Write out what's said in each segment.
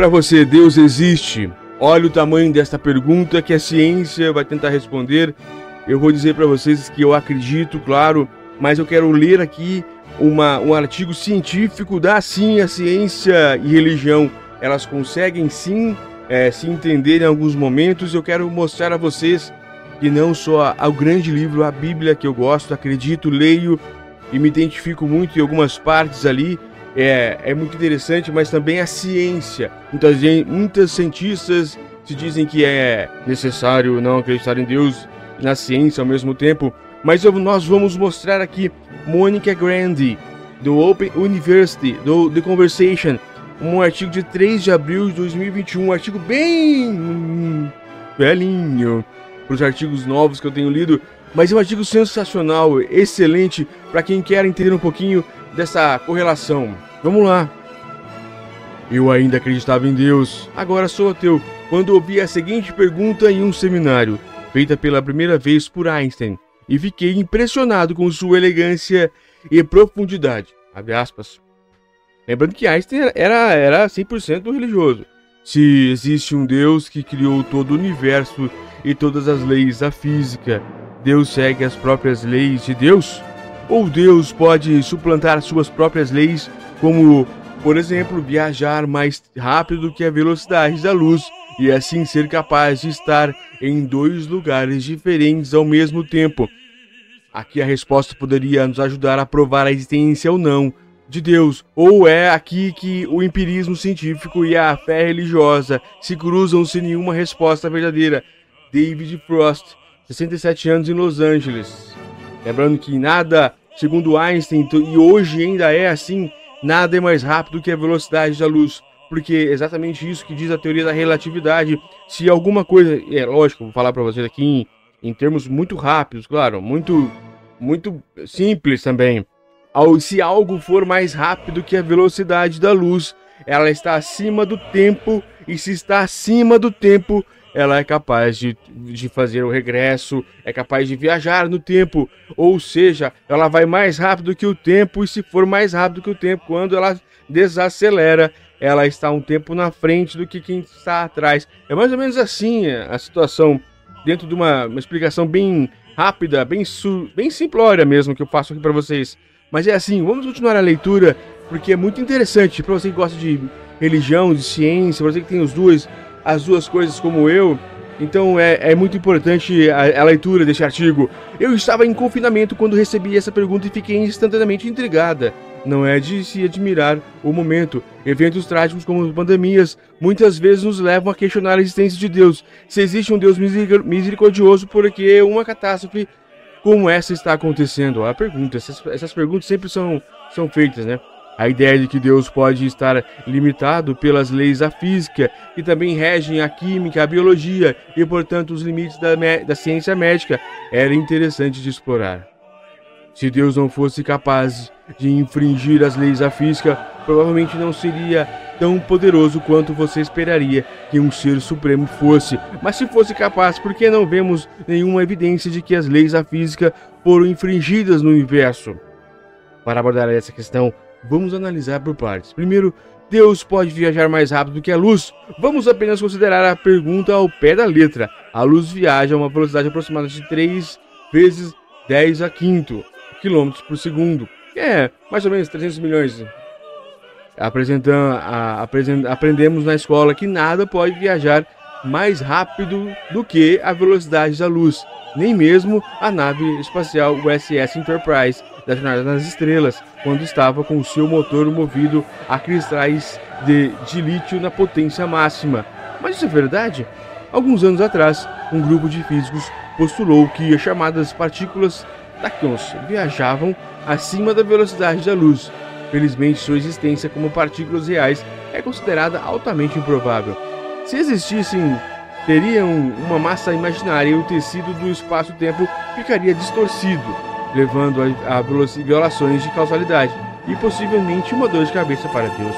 para você, Deus existe? Olha o tamanho desta pergunta que a ciência vai tentar responder. Eu vou dizer para vocês que eu acredito, claro, mas eu quero ler aqui uma, um artigo científico da sim a ciência e religião. Elas conseguem sim é, se entender em alguns momentos. Eu quero mostrar a vocês que não só o grande livro, a Bíblia que eu gosto, acredito, leio e me identifico muito em algumas partes ali. É, é muito interessante, mas também a ciência. Muitas, muitas cientistas se dizem que é necessário não acreditar em Deus e na ciência ao mesmo tempo. Mas eu, nós vamos mostrar aqui Monica Grandi, do Open University, do The Conversation, um artigo de 3 de abril de 2021, um artigo bem velhinho para os artigos novos que eu tenho lido, mas é um artigo sensacional, excelente para quem quer entender um pouquinho dessa correlação. Vamos lá. Eu ainda acreditava em Deus, agora sou ateu, quando ouvi a seguinte pergunta em um seminário, feita pela primeira vez por Einstein e fiquei impressionado com sua elegância e profundidade. Lembrando que Einstein era, era 100% religioso. Se existe um Deus que criou todo o universo e todas as leis da física, Deus segue as próprias leis de Deus? Ou Deus pode suplantar suas próprias leis, como, por exemplo, viajar mais rápido do que a velocidade da luz e assim ser capaz de estar em dois lugares diferentes ao mesmo tempo? Aqui a resposta poderia nos ajudar a provar a existência ou não de Deus, ou é aqui que o empirismo científico e a fé religiosa se cruzam sem nenhuma resposta verdadeira. David Frost, 67 anos em Los Angeles. Lembrando que nada, segundo Einstein, e hoje ainda é assim, nada é mais rápido que a velocidade da luz. Porque é exatamente isso que diz a teoria da relatividade. Se alguma coisa. É lógico, vou falar para vocês aqui em em termos muito rápidos, claro, muito, muito simples também. Se algo for mais rápido que a velocidade da luz, ela está acima do tempo, e se está acima do tempo, ela é capaz de, de fazer o regresso, é capaz de viajar no tempo, ou seja, ela vai mais rápido que o tempo, e se for mais rápido que o tempo, quando ela desacelera, ela está um tempo na frente do que quem está atrás. É mais ou menos assim a situação dentro de uma, uma explicação bem rápida, bem, su, bem simplória mesmo que eu faço aqui para vocês. Mas é assim, vamos continuar a leitura porque é muito interessante para você que gosta de religião, de ciência, para você que tem os duas, as duas coisas como eu. Então é, é muito importante a, a, leitura deste artigo. Eu estava em confinamento quando recebi essa pergunta e fiquei instantaneamente intrigada. Não é de se admirar o momento. Eventos trágicos como pandemias muitas vezes nos levam a questionar a existência de Deus. Se existe um Deus misericordioso, porque uma catástrofe como essa está acontecendo? A pergunta, essas, essas perguntas sempre são, são feitas, né? A ideia de que Deus pode estar limitado pelas leis da física, que também regem a química, a biologia e, portanto, os limites da, da ciência médica, era interessante de explorar. Se Deus não fosse capaz de infringir as leis da física, provavelmente não seria tão poderoso quanto você esperaria que um ser supremo fosse. Mas se fosse capaz, por que não vemos nenhuma evidência de que as leis da física foram infringidas no universo? Para abordar essa questão, vamos analisar por partes. Primeiro, Deus pode viajar mais rápido do que a luz? Vamos apenas considerar a pergunta ao pé da letra. A luz viaja a uma velocidade aproximada de 3 vezes 10 a quinto km por segundo. É, mais ou menos 300 milhões. Apresentando, a, aprendemos na escola que nada pode viajar mais rápido do que a velocidade da luz, nem mesmo a nave espacial USS Enterprise da Jornada nas Estrelas, quando estava com o seu motor movido a cristais de, de lítio na potência máxima. Mas isso é verdade? Alguns anos atrás, um grupo de físicos postulou que as chamadas partículas tachyons viajavam acima da velocidade da luz. Felizmente, sua existência como partículas reais é considerada altamente improvável. Se existissem, teriam uma massa imaginária e o tecido do espaço-tempo ficaria distorcido, levando a, a violações de causalidade e possivelmente uma dor de cabeça para Deus.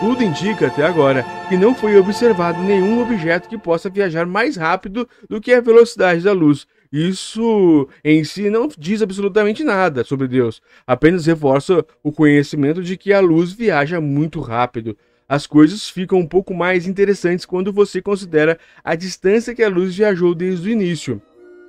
Tudo indica até agora que não foi observado nenhum objeto que possa viajar mais rápido do que a velocidade da luz, isso em si não diz absolutamente nada sobre Deus, apenas reforça o conhecimento de que a luz viaja muito rápido. As coisas ficam um pouco mais interessantes quando você considera a distância que a luz viajou desde o início.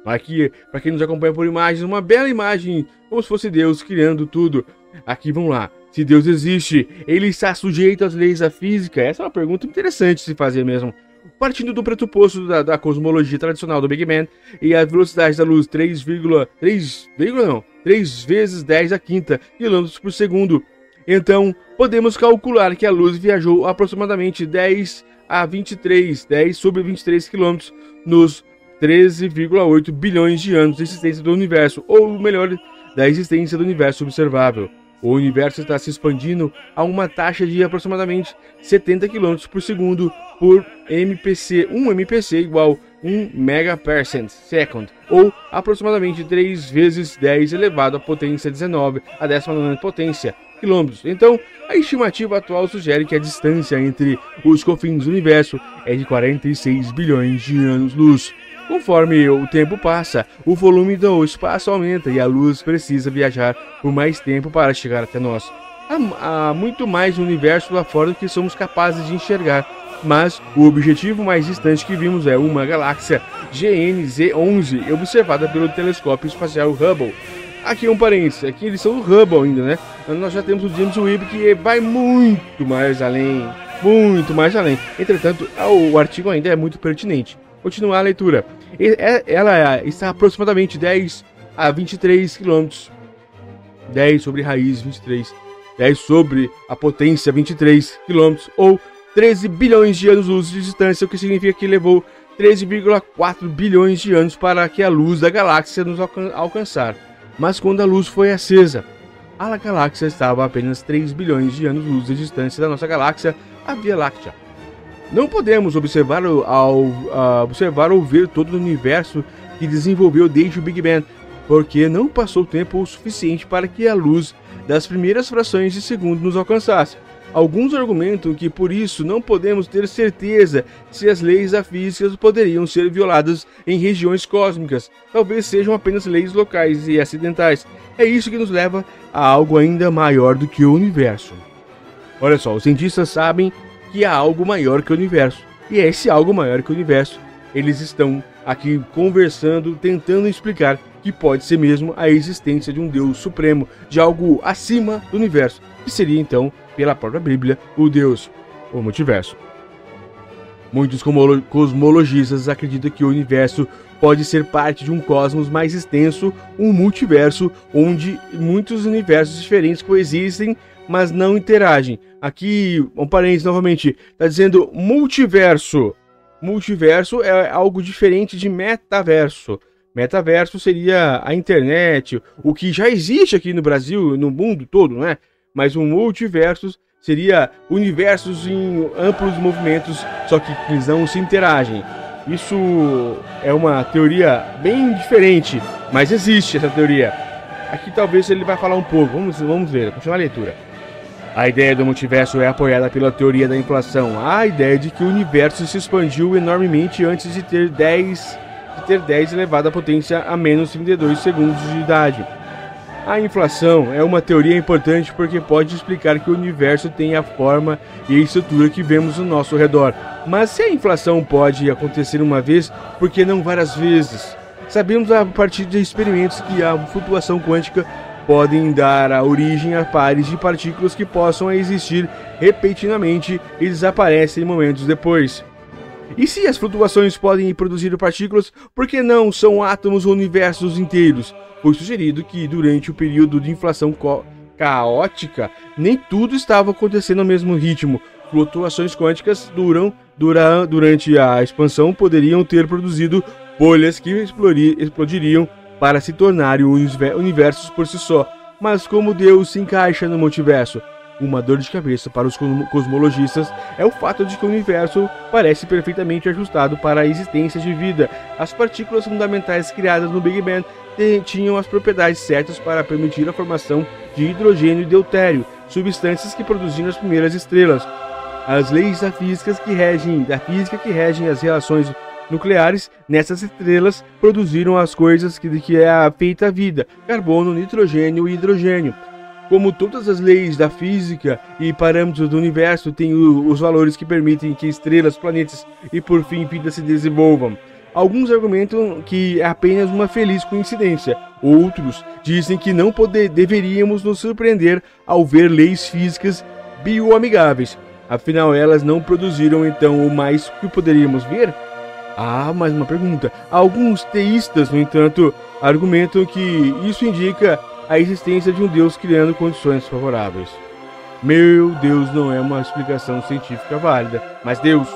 Aqui, para quem nos acompanha por imagens, uma bela imagem, como se fosse Deus criando tudo. Aqui, vamos lá. Se Deus existe, ele está sujeito às leis da física? Essa é uma pergunta interessante se fazer mesmo. Partindo do pressuposto da, da cosmologia tradicional do Big Bang e a velocidade da luz 3,3 não, 3 vezes 10 a quinta quilômetros por segundo. Então, podemos calcular que a luz viajou aproximadamente 10 a 23, 10 sobre 23 quilômetros nos 13,8 bilhões de anos de existência do universo, ou melhor, da existência do universo observável. O universo está se expandindo a uma taxa de aproximadamente 70 km por segundo por MPC. 1 MPC igual 1 megaparsec second, ou aproximadamente 3 vezes 10 elevado à potência 19, a 19 potência quilômetros. Então, a estimativa atual sugere que a distância entre os confins do universo é de 46 bilhões de anos-luz. Conforme o tempo passa, o volume do espaço aumenta e a luz precisa viajar por mais tempo para chegar até nós. Há, há muito mais universo lá fora do que somos capazes de enxergar, mas o objetivo mais distante que vimos é uma galáxia GNZ11, observada pelo telescópio espacial Hubble. Aqui um parênteses, aqui eles são o Hubble ainda, né? Nós já temos o James Webb que vai muito mais além, muito mais além. Entretanto, o artigo ainda é muito pertinente. Continuar a leitura. É, ela está aproximadamente 10 a 23 km. 10 sobre raiz 23. 10 sobre a potência 23 km. Ou 13 bilhões de anos-luz de distância, o que significa que levou 13,4 bilhões de anos para que a luz da galáxia nos alcan alcançar. Mas quando a luz foi acesa, a galáxia estava a apenas 3 bilhões de anos-luz de distância da nossa galáxia, a Via Láctea. Não podemos observar, ao, uh, observar ou ver todo o universo que desenvolveu desde o Big Bang, porque não passou tempo o suficiente para que a luz das primeiras frações de segundo nos alcançasse. Alguns argumentam que por isso não podemos ter certeza se as leis da física poderiam ser violadas em regiões cósmicas. Talvez sejam apenas leis locais e acidentais. É isso que nos leva a algo ainda maior do que o universo. Olha só, os cientistas sabem que há algo maior que o universo. E é esse algo maior que o universo. Eles estão aqui conversando, tentando explicar que pode ser mesmo a existência de um Deus supremo, de algo acima do universo, que seria então, pela própria Bíblia, o Deus, o multiverso. Muitos cosmologistas acreditam que o universo pode ser parte de um cosmos mais extenso, um multiverso, onde muitos universos diferentes coexistem mas não interagem. Aqui, um parênteses novamente, está dizendo multiverso. Multiverso é algo diferente de metaverso. Metaverso seria a internet, o que já existe aqui no Brasil, no mundo todo, né? Mas um multiverso seria universos em amplos movimentos, só que eles não se interagem. Isso é uma teoria bem diferente, mas existe essa teoria. Aqui talvez ele vai falar um pouco. Vamos, vamos ver, continuar a leitura. A ideia do multiverso é apoiada pela teoria da inflação, a ideia de que o universo se expandiu enormemente antes de ter 10, de ter 10 elevado à potência a menos 32 segundos de idade. A inflação é uma teoria importante porque pode explicar que o universo tem a forma e a estrutura que vemos ao nosso redor. Mas se a inflação pode acontecer uma vez, por que não várias vezes? Sabemos a partir de experimentos que a flutuação quântica podem dar a origem a pares de partículas que possam existir repentinamente e desaparecem momentos depois. E se as flutuações podem produzir partículas, por que não são átomos ou universos inteiros? Foi sugerido que durante o período de inflação caótica, nem tudo estava acontecendo ao mesmo ritmo. Flutuações quânticas duram, dura, durante a expansão poderiam ter produzido bolhas que explodiriam para se tornarem universos por si só. Mas como Deus se encaixa no multiverso? Uma dor de cabeça para os cosmologistas é o fato de que o universo parece perfeitamente ajustado para a existência de vida. As partículas fundamentais criadas no Big Bang tinham as propriedades certas para permitir a formação de hidrogênio e deutério, substâncias que produziram as primeiras estrelas. As leis da física que regem, da física que regem as relações nucleares nessas estrelas produziram as coisas que, que é feita a vida: carbono, nitrogênio e hidrogênio. como todas as leis da física e parâmetros do universo têm os valores que permitem que estrelas, planetas e por fim vida se desenvolvam. Alguns argumentam que é apenas uma feliz coincidência. Outros dizem que não poder, deveríamos nos surpreender ao ver leis físicas bioamigáveis. Afinal, elas não produziram então o mais que poderíamos ver? Ah, mais uma pergunta. Alguns teístas, no entanto, argumentam que isso indica a existência de um Deus criando condições favoráveis. Meu Deus não é uma explicação científica válida, mas Deus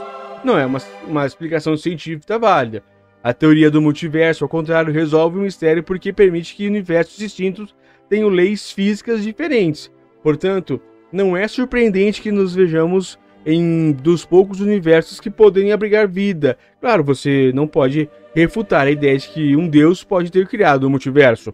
não é uma, uma explicação científica válida. A teoria do multiverso, ao contrário, resolve o mistério porque permite que universos distintos tenham leis físicas diferentes. Portanto, não é surpreendente que nos vejamos em dos poucos universos que podem abrigar vida. Claro, você não pode refutar a ideia de que um Deus pode ter criado o multiverso.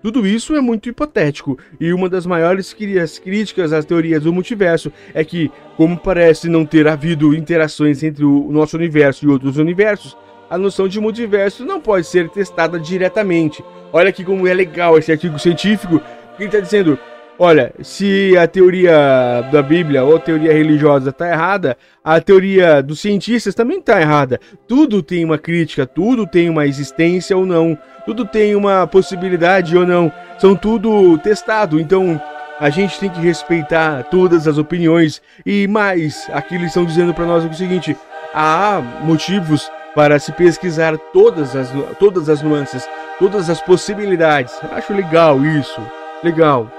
Tudo isso é muito hipotético, e uma das maiores críticas às teorias do multiverso é que, como parece não ter havido interações entre o nosso universo e outros universos, a noção de multiverso não pode ser testada diretamente. Olha aqui como é legal esse artigo científico, que está dizendo Olha, se a teoria da Bíblia ou a teoria religiosa está errada, a teoria dos cientistas também está errada. Tudo tem uma crítica, tudo tem uma existência ou não, tudo tem uma possibilidade ou não. São tudo testado. Então a gente tem que respeitar todas as opiniões e mais. Aqui eles estão dizendo para nós o seguinte: há motivos para se pesquisar todas as, todas as nuances, todas as possibilidades. Acho legal isso. Legal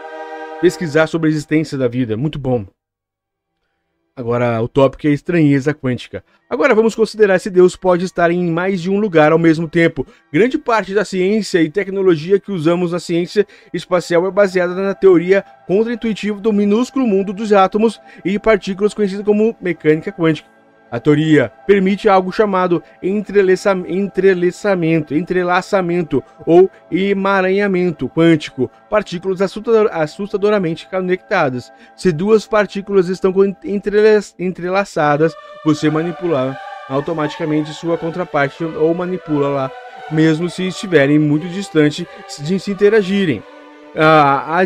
pesquisar sobre a existência da vida. Muito bom. Agora, o tópico é estranheza quântica. Agora vamos considerar se Deus pode estar em mais de um lugar ao mesmo tempo. Grande parte da ciência e tecnologia que usamos na ciência espacial é baseada na teoria contra-intuitiva do minúsculo mundo dos átomos e partículas conhecida como mecânica quântica. A teoria permite algo chamado entrelaçamento, entrelaçamento ou emaranhamento quântico, partículas assustadoramente conectadas. Se duas partículas estão entrelaçadas, você manipula automaticamente sua contraparte ou manipula lá, mesmo se estiverem muito distantes de se interagirem. há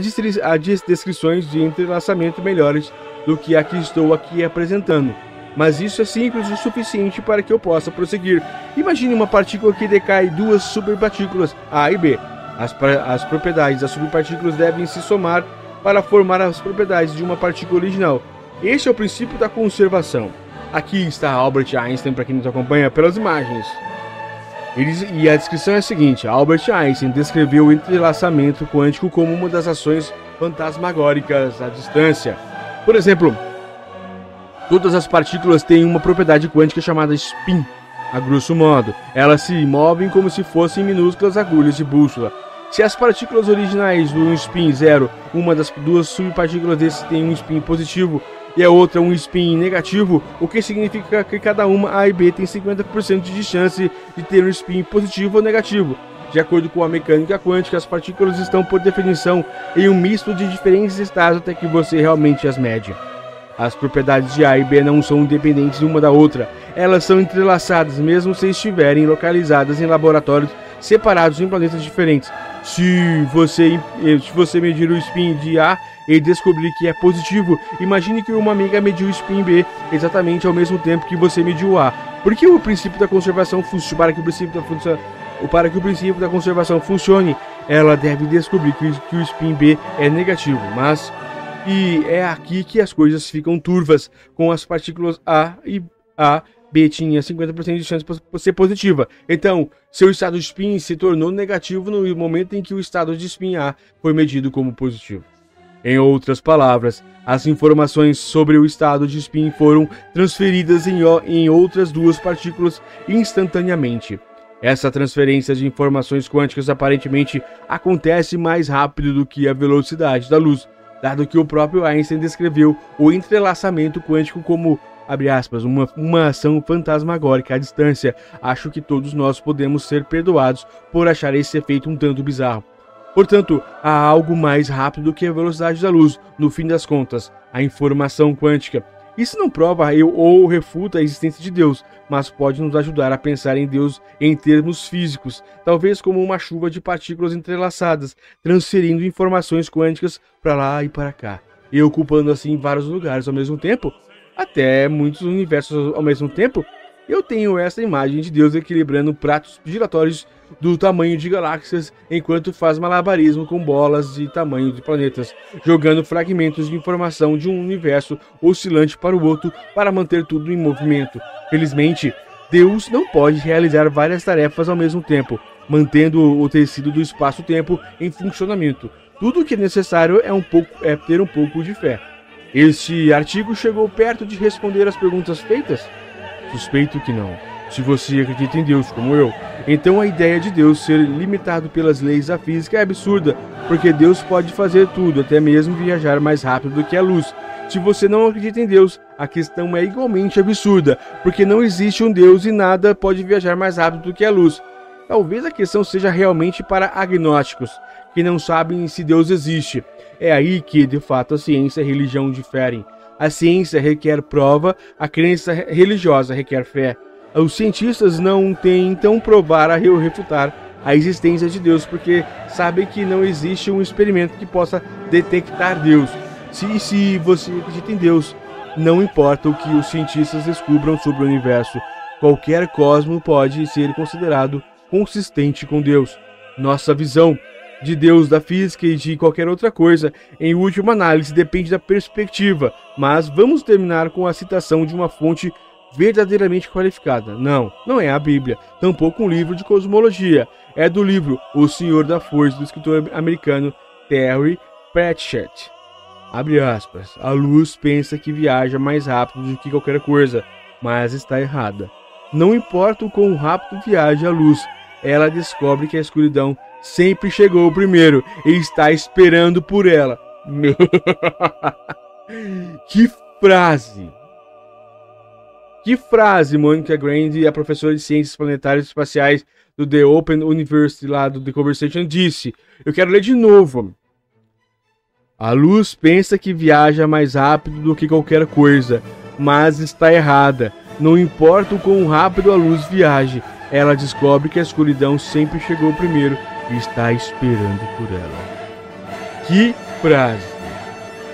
descrições de entrelaçamento melhores do que a que estou aqui apresentando mas isso é simples o suficiente para que eu possa prosseguir. Imagine uma partícula que decai duas superpartículas, A e B. As, as propriedades das subpartículas devem se somar para formar as propriedades de uma partícula original. Este é o princípio da conservação. Aqui está Albert Einstein, para quem nos acompanha pelas imagens. E a descrição é a seguinte: Albert Einstein descreveu o entrelaçamento quântico como uma das ações fantasmagóricas à distância. Por exemplo, Todas as partículas têm uma propriedade quântica chamada spin. A grosso modo, elas se movem como se fossem minúsculas agulhas de bússola. Se as partículas originais do spin zero, uma das duas subpartículas desse tem um spin positivo e a outra um spin negativo, o que significa que cada uma A e B tem 50% de chance de ter um spin positivo ou negativo. De acordo com a mecânica quântica, as partículas estão por definição em um misto de diferentes estados até que você realmente as mede. As propriedades de A e B não são independentes uma da outra, elas são entrelaçadas mesmo se estiverem localizadas em laboratórios separados em planetas diferentes. Se você, se você medir o spin de A e descobrir que é positivo, imagine que uma amiga mediu o spin B exatamente ao mesmo tempo que você mediu A. Por que o princípio da conservação? Para que o princípio da para que o princípio da conservação funcione, ela deve descobrir que o spin B é negativo, mas e é aqui que as coisas ficam turvas, com as partículas A e A, B tinha 50% de chance de ser positiva. Então, seu estado de spin se tornou negativo no momento em que o estado de spin A foi medido como positivo. Em outras palavras, as informações sobre o estado de spin foram transferidas em, em outras duas partículas instantaneamente. Essa transferência de informações quânticas aparentemente acontece mais rápido do que a velocidade da luz, dado que o próprio Einstein descreveu o entrelaçamento quântico como aspas, uma, uma ação fantasmagórica à distância. Acho que todos nós podemos ser perdoados por achar esse efeito um tanto bizarro. Portanto, há algo mais rápido do que a velocidade da luz, no fim das contas, a informação quântica. Isso não prova ou refuta a existência de Deus, mas pode nos ajudar a pensar em Deus em termos físicos, talvez como uma chuva de partículas entrelaçadas, transferindo informações quânticas para lá e para cá, e ocupando assim vários lugares ao mesmo tempo, até muitos universos ao mesmo tempo. Eu tenho essa imagem de Deus equilibrando pratos giratórios do tamanho de galáxias enquanto faz malabarismo com bolas de tamanho de planetas, jogando fragmentos de informação de um universo oscilante para o outro para manter tudo em movimento. Felizmente, Deus não pode realizar várias tarefas ao mesmo tempo, mantendo o tecido do espaço-tempo em funcionamento. Tudo o que é necessário é, um pouco, é ter um pouco de fé. Este artigo chegou perto de responder às perguntas feitas? Suspeito que não. Se você acredita em Deus como eu, então a ideia de Deus ser limitado pelas leis da física é absurda, porque Deus pode fazer tudo, até mesmo viajar mais rápido do que a luz. Se você não acredita em Deus, a questão é igualmente absurda, porque não existe um Deus e nada pode viajar mais rápido do que a luz. Talvez a questão seja realmente para agnósticos, que não sabem se Deus existe. É aí que, de fato, a ciência e a religião diferem. A ciência requer prova, a crença religiosa requer fé. Os cientistas não tentam provar ou refutar a existência de Deus porque sabem que não existe um experimento que possa detectar Deus. Se, se você acredita em Deus, não importa o que os cientistas descubram sobre o universo, qualquer cosmo pode ser considerado consistente com Deus. Nossa visão de Deus, da física e de qualquer outra coisa, em última análise, depende da perspectiva. Mas vamos terminar com a citação de uma fonte verdadeiramente qualificada. Não, não é a Bíblia, tampouco um livro de cosmologia. É do livro O Senhor da Força, do escritor americano Terry Pratchett. Abre aspas. A luz pensa que viaja mais rápido do que qualquer coisa, mas está errada. Não importa o quão rápido viaja a luz, ela descobre que a escuridão sempre chegou primeiro e está esperando por ela. que frase! Que frase, Monica Grande, a professora de Ciências Planetárias e Espaciais do The Open University lá do The Conversation, disse. Eu quero ler de novo. A luz pensa que viaja mais rápido do que qualquer coisa, mas está errada. Não importa o quão rápido a luz viaje, ela descobre que a escuridão sempre chegou primeiro está esperando por ela. Que frase!